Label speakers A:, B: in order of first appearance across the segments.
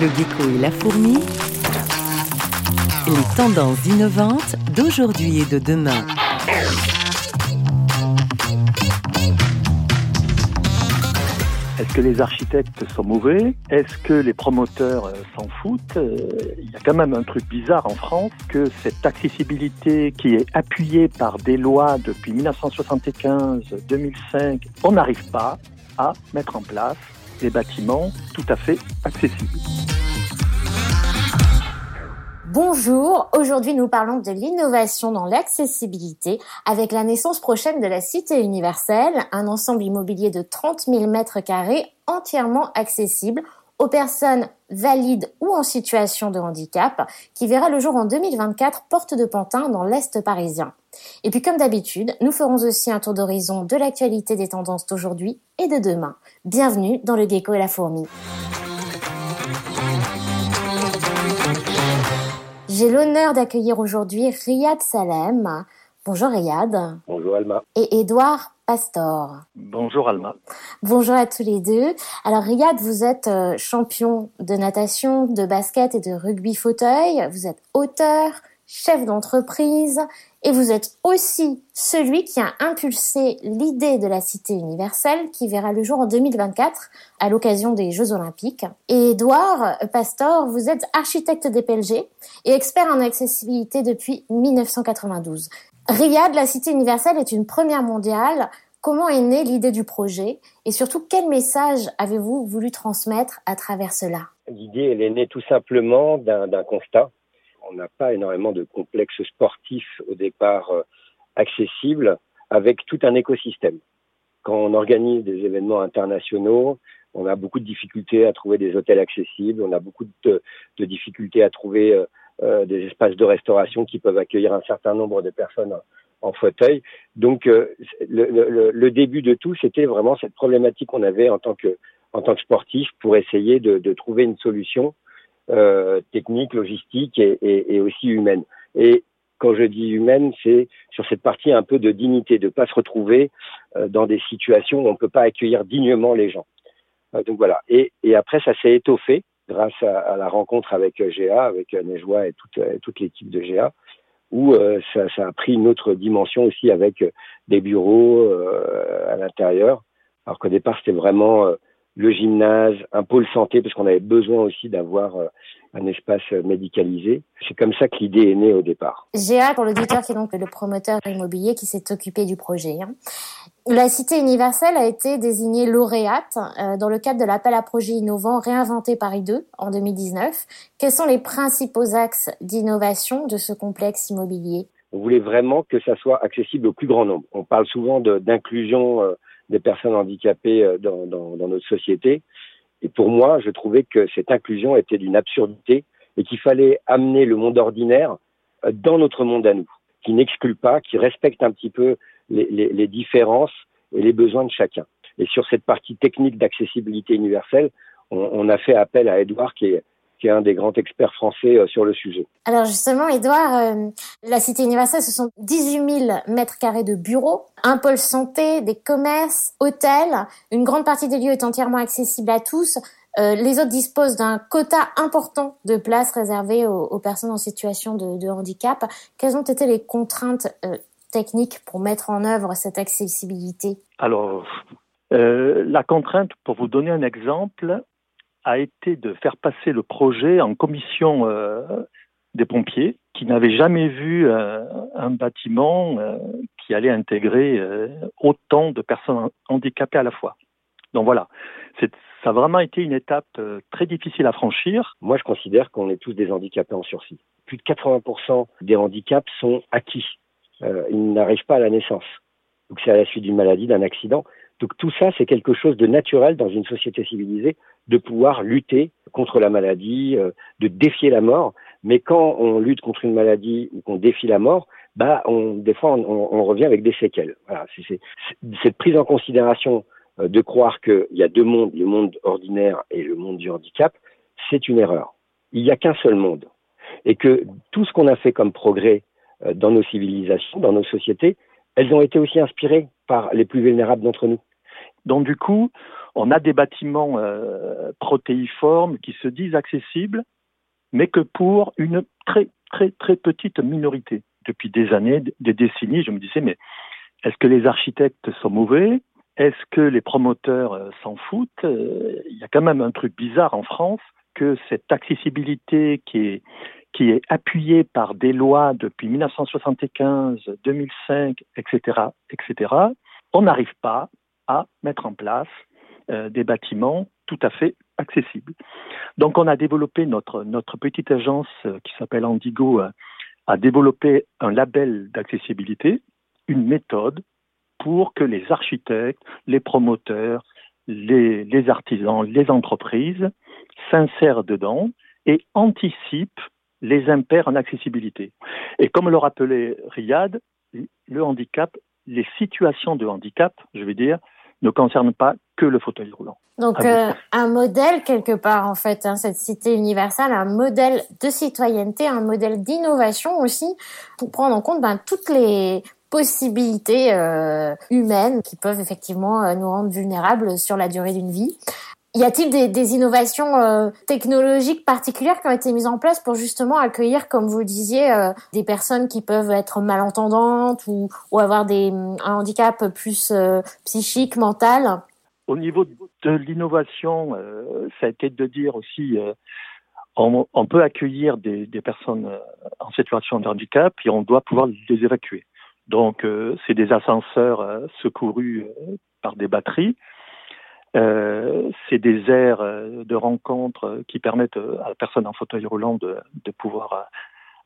A: Le gecko et la fourmi. Les tendances innovantes d'aujourd'hui et de demain.
B: Est-ce que les architectes sont mauvais? Est-ce que les promoteurs euh, s'en foutent? Euh, Il y a quand même un truc bizarre en France que cette accessibilité qui est appuyée par des lois depuis 1975-2005, on n'arrive pas à mettre en place des bâtiments tout à fait accessibles.
C: Bonjour, aujourd'hui nous parlons de l'innovation dans l'accessibilité avec la naissance prochaine de la Cité universelle, un ensemble immobilier de 30 000 mètres carrés entièrement accessible aux personnes valides ou en situation de handicap, qui verra le jour en 2024 porte de Pantin dans l'Est parisien. Et puis comme d'habitude, nous ferons aussi un tour d'horizon de l'actualité des tendances d'aujourd'hui et de demain. Bienvenue dans le gecko et la fourmi. J'ai l'honneur d'accueillir aujourd'hui Riyad Salem. Bonjour Riyad.
D: Bonjour Alma.
C: Et Édouard Pastor.
B: Bonjour Alma.
C: Bonjour à tous les deux. Alors Riyad, vous êtes euh, champion de natation, de basket et de rugby fauteuil. Vous êtes auteur, chef d'entreprise et vous êtes aussi celui qui a impulsé l'idée de la cité universelle qui verra le jour en 2024 à l'occasion des Jeux Olympiques. Et Edouard Pastor, vous êtes architecte des PLG et expert en accessibilité depuis 1992. Riyad, la cité universelle est une première mondiale. Comment est née l'idée du projet? Et surtout quel message avez-vous voulu transmettre à travers cela?
D: L'idée, elle est née tout simplement d'un constat on n'a pas énormément de complexes sportifs au départ euh, accessibles avec tout un écosystème. Quand on organise des événements internationaux, on a beaucoup de difficultés à trouver des hôtels accessibles, on a beaucoup de, difficultés à trouver euh, euh, des espaces de restauration qui peuvent accueillir un certain nombre de personnes en, fauteuil. Donc le, début de tout, c'était vraiment cette problématique qu'on avait en tant que en tant que sportif pour essayer de, de trouver une solution euh, technique, logistique et, et, et, aussi humaine. Et quand je dis humaine, c'est sur cette partie un peu de dignité, de pas se retrouver euh, dans des situations où on ne peut pas accueillir dignement les gens. Euh, donc voilà. Et, et après, ça s'est étoffé grâce à, la rencontre avec GA, avec Nejoa et toute, toute l'équipe de GA, où ça, a pris une autre dimension aussi avec des bureaux à l'intérieur. Alors qu'au départ, c'était vraiment le gymnase, un pôle santé, parce qu'on avait besoin aussi d'avoir euh, un espace médicalisé. C'est comme ça que l'idée est née au départ.
C: GA, pour l'auditeur, qui est donc le promoteur immobilier qui s'est occupé du projet. La Cité universelle a été désignée lauréate euh, dans le cadre de l'appel à projets innovants réinventé Paris 2 en 2019. Quels sont les principaux axes d'innovation de ce complexe immobilier?
D: On voulait vraiment que ça soit accessible au plus grand nombre. On parle souvent d'inclusion euh, des personnes handicapées euh, dans, dans, notre société. Et pour moi, je trouvais que cette inclusion était d'une absurdité et qu'il fallait amener le monde ordinaire dans notre monde à nous, qui n'exclut pas, qui respecte un petit peu les, les, les différences et les besoins de chacun. Et sur cette partie technique d'accessibilité universelle, on, on, a fait appel à Edouard, qui est qui est un des grands experts français euh, sur le sujet.
C: Alors justement, Edouard, euh, la Cité universelle, ce sont 18 000 mètres carrés de bureaux, un pôle santé, des commerces, hôtels. Une grande partie des lieux est entièrement accessible à tous. Euh, les autres disposent d'un quota important de places réservées aux, personnes en situation de, de, handicap. Quelles ont été les contraintes techniques pour mettre en œuvre cette accessibilité?
B: Alors, la contrainte, pour vous donner un exemple, a été de faire passer le projet en commission euh, des pompiers qui n'avaient jamais vu euh, un bâtiment euh, qui allait intégrer autant de personnes handicapées à la fois. Donc voilà, ça a vraiment été une étape très difficile à franchir.
D: Moi, je considère qu'on est tous des handicapés en sursis. Plus de 80% des handicaps sont acquis. Ils n'arrivent pas à la naissance. Donc c'est à la suite d'une maladie, d'un accident. Donc tout ça, c'est quelque chose de naturel dans une société civilisée de pouvoir lutter contre la maladie, euh, de défier la mort. Mais quand on lutte contre une maladie ou qu'on défie la mort, bah, on, des fois, on, on revient avec des séquelles. Voilà, c'est cette prise en considération euh, de croire qu'il y a deux mondes, le monde ordinaire et le monde du handicap, c'est une erreur. Il n'y a qu'un seul monde. Et que tout ce qu'on a fait comme progrès euh, dans nos civilisations, dans nos sociétés, elles ont été aussi inspirées par les plus vulnérables d'entre nous.
B: Donc du coup, On a des bâtiments protéiformes qui se disent accessibles, mais que pour une très très très petite minorité. Depuis des années, des décennies, je me disais mais est-ce que les architectes sont mauvais? Est-ce que les promoteurs euh, s'en foutent? Euh, Il y a quand même un truc bizarre en France que cette accessibilité qui est qui est appuyée par des lois depuis 1975, 2005, etc., etc., on n'arrive pas à mettre en place euh, des bâtiments tout à fait accessibles. Donc on a développé notre, notre petite agence qui s'appelle Andigo, a développé un label d'accessibilité une méthode pour que les architectes, les promoteurs, les, artisans, les entreprises s'insèrent dedans et anticipent les impairs en accessibilité. Et comme le rappelait Riyad, le handicap, les situations de handicap, je vais dire, ne concernent pas que le fauteuil roulant.
C: Donc euh, un modèle quelque part en fait, hein, cette cité universelle, un modèle de citoyenneté, un modèle d'innovation aussi pour prendre en compte ben, toutes les possibilités euh, humaines qui peuvent effectivement euh, nous rendre vulnérables sur la durée d'une vie. Y a-t-il des, innovations euh, technologiques particulières qui ont été mises en place pour justement accueillir, comme vous le disiez, des personnes qui peuvent être malentendantes ou, avoir un handicap plus psychique, mental?
B: Au niveau de l'innovation, ça a été de dire aussi on, peut accueillir des, personnes en situation de handicap et on doit pouvoir les évacuer. Donc, euh, c'est des ascenseurs euh, secourus euh, par des batteries. C'est des aires de rencontre qui permettent à la personne en fauteuil roulant de, pouvoir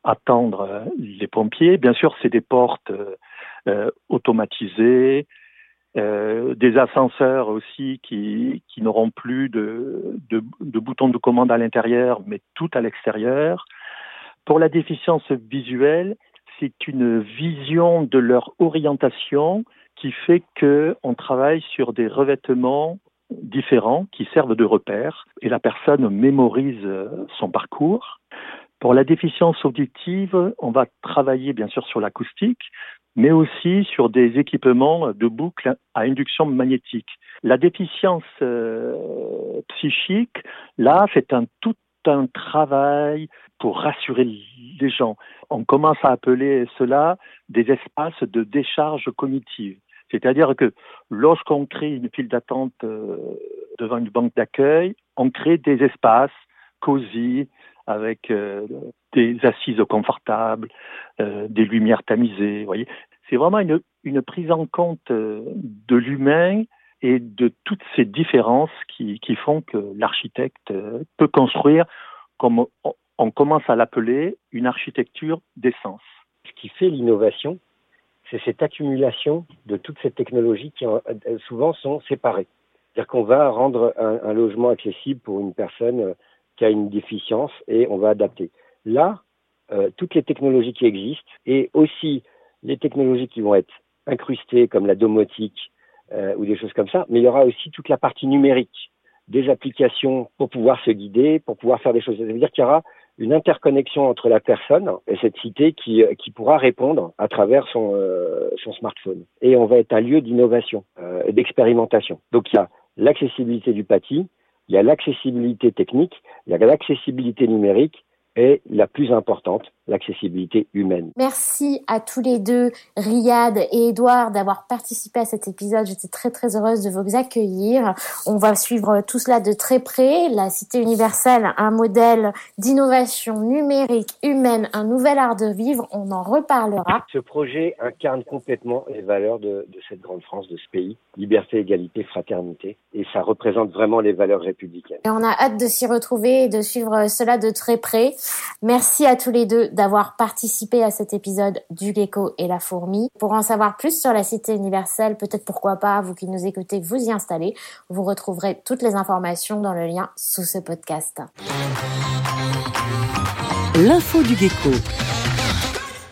B: attendre les pompiers. Bien sûr, c'est des portes automatisées, des ascenseurs aussi qui, n'auront plus de, de, de, boutons de commande à l'intérieur, mais tout à l'extérieur. Pour la déficience visuelle, c'est une vision de leur orientation qui fait qu'on travaille sur des revêtements différents qui servent de repères et la personne mémorise son parcours. Pour la déficience auditive, on va travailler bien sûr sur l'acoustique, mais aussi sur des équipements de boucles à induction magnétique. La déficience euh, psychique, là, c'est un tout un travail pour rassurer les gens. On commence à appeler cela des espaces de décharge cognitive. C'est-à-dire que lorsqu'on crée une file d'attente euh, devant une banque d'accueil, on crée des espaces cosy avec euh, des assises confortables, euh, des lumières tamisées. Voyez, c'est vraiment une, prise en compte de l'humain et de toutes ces différences qui, qui font que l'architecte peut construire comme on commence à l'appeler une architecture d'essence.
D: Ce qui fait l'innovation, c'est cette accumulation de toutes ces technologies qui euh, souvent sont séparées. C'est-à-dire qu'on va rendre un, logement accessible pour une personne euh, qui a une déficience et on va adapter. Là, euh, toutes les technologies qui existent et aussi les technologies qui vont être incrustées comme la domotique ou des choses comme ça, mais il y aura aussi toute la partie numérique, des applications pour pouvoir se guider, pour pouvoir faire des choses. Ça veut dire qu'il y aura une interconnexion entre la personne et cette cité qui, qui pourra répondre à travers son, euh, son smartphone. Et on va être un lieu d'innovation euh, et d'expérimentation. Donc il y a l'accessibilité du bâti, il y a l'accessibilité technique, il y a l'accessibilité numérique est la plus importante, l'accessibilité humaine.
C: Merci à tous les deux, Riyad et Edouard, d'avoir participé à cet épisode. J'étais très très heureuse de vous accueillir. On va suivre tout cela de très près. La Cité universelle, un modèle d'innovation numérique humaine, un nouvel art de vivre. On en reparlera.
D: Ce projet incarne complètement les valeurs de, de cette grande France, de ce pays. Liberté, égalité, fraternité. Et ça représente vraiment les valeurs républicaines.
C: Et on a hâte de s'y retrouver et de suivre cela de très près. Merci à tous les deux d'avoir participé à cet épisode du gecko et la fourmi. Pour en savoir plus sur la cité universelle, peut-être pourquoi pas, vous qui nous écoutez, vous y installer. Vous retrouverez toutes les informations dans le lien sous ce podcast.
A: L'info du gecko.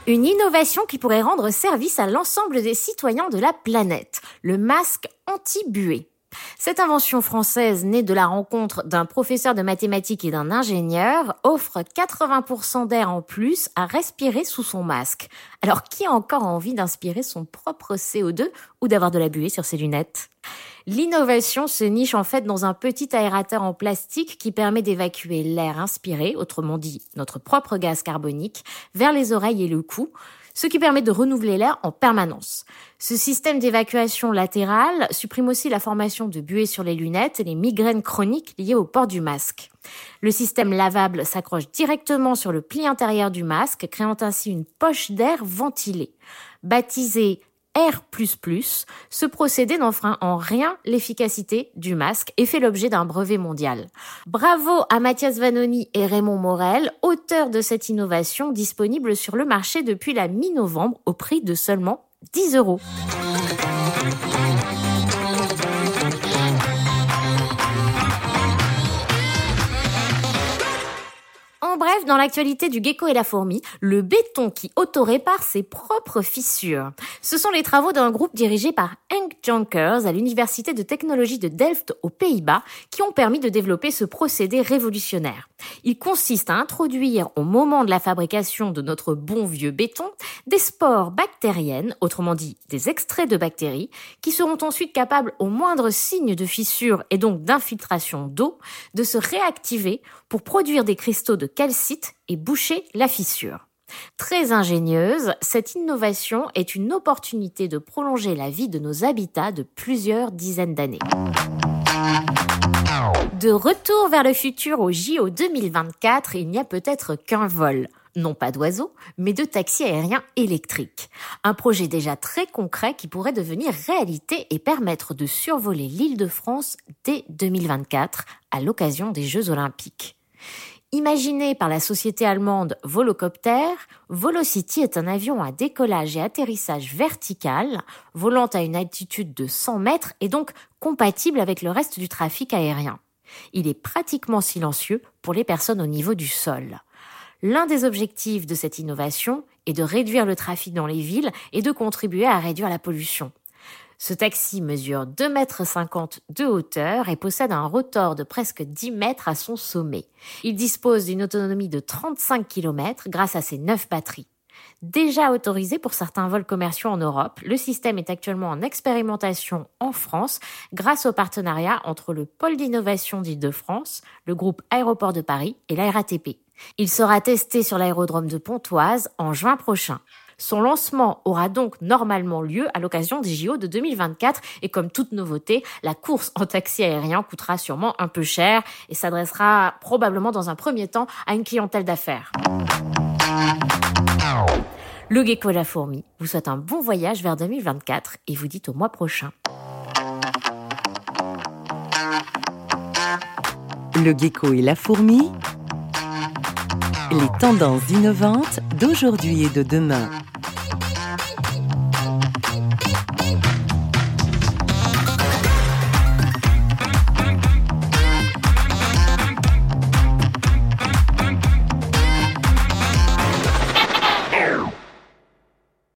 C: Une innovation qui pourrait rendre service à l'ensemble des citoyens de la planète. Le masque anti-buée. Cette invention française, née de la rencontre d'un professeur de mathématiques et d'un ingénieur, offre 80% d'air en plus à respirer sous son masque. Alors qui a encore envie d'inspirer son propre CO2 ou d'avoir de la buée sur ses lunettes?
A: L'innovation se niche en fait dans un petit aérateur en plastique qui permet d'évacuer l'air inspiré, autrement dit notre propre gaz carbonique, vers les oreilles et le cou, ce qui permet de renouveler l'air en permanence. Ce système d'évacuation latérale supprime aussi la formation de buées sur les lunettes et les migraines chroniques liées au port du masque. Le système lavable s'accroche directement sur le pli intérieur du masque, créant ainsi une poche d'air ventilée. Baptisé R++, ce procédé n'enfreint en rien l'efficacité du masque et fait l'objet d'un brevet mondial. Bravo à Mathias Vanoni et Raymond Morel, auteurs de cette innovation disponible sur le marché depuis la mi-novembre au prix de seulement 10 euros. Bref, dans l'actualité du gecko et la fourmi, le béton qui auto-répare ses propres fissures. Ce sont les travaux d'un groupe dirigé par Henk Jonkers à l'université de technologie de Delft aux Pays-Bas qui ont permis de développer ce procédé révolutionnaire. Il consiste à introduire au moment de la fabrication de notre bon vieux béton des spores bactériennes, autrement dit des extraits de bactéries, qui seront ensuite capables au moindre signe de fissure et donc d'infiltration d'eau de se réactiver pour produire des cristaux de calcite et boucher la fissure. Très ingénieuse, cette innovation est une opportunité de prolonger la vie de nos habitats de plusieurs dizaines d'années. De retour vers le futur au JO 2024, il n'y a peut-être qu'un vol. Non pas d'oiseaux, mais de taxis aériens électriques. Un projet déjà très concret qui pourrait devenir réalité et permettre de survoler l'île de France dès 2024 à l'occasion des Jeux olympiques. Imaginé par la société allemande Volocopter, Volocity est un avion à décollage et atterrissage vertical, volant à une altitude de 100 mètres et donc compatible avec le reste du trafic aérien. Il est pratiquement silencieux pour les personnes au niveau du sol. L'un des objectifs de cette innovation est de réduire le trafic dans les villes et de contribuer à réduire la pollution. Ce taxi mesure 2,50 mètres de hauteur et possède un rotor de presque 10 mètres à son sommet. Il dispose d'une autonomie de 35 km grâce à ses 9 batteries. Déjà autorisé pour certains vols commerciaux en Europe, le système est actuellement en expérimentation en France grâce au partenariat entre le pôle d'innovation d'Île-de-France, le groupe Aéroport de Paris et la RATP. Il sera testé sur l'aérodrome de Pontoise en juin prochain. Son lancement aura donc normalement lieu à l'occasion des JO de 2024 et comme toute nouveauté, la course en taxi aérien coûtera sûrement un peu cher et s'adressera probablement dans un premier temps à une clientèle d'affaires. Le gecko et la fourmi vous souhaite un bon voyage vers 2024 et vous dit au mois prochain.
E: Le gecko et la fourmi, les tendances innovantes d'aujourd'hui et de demain.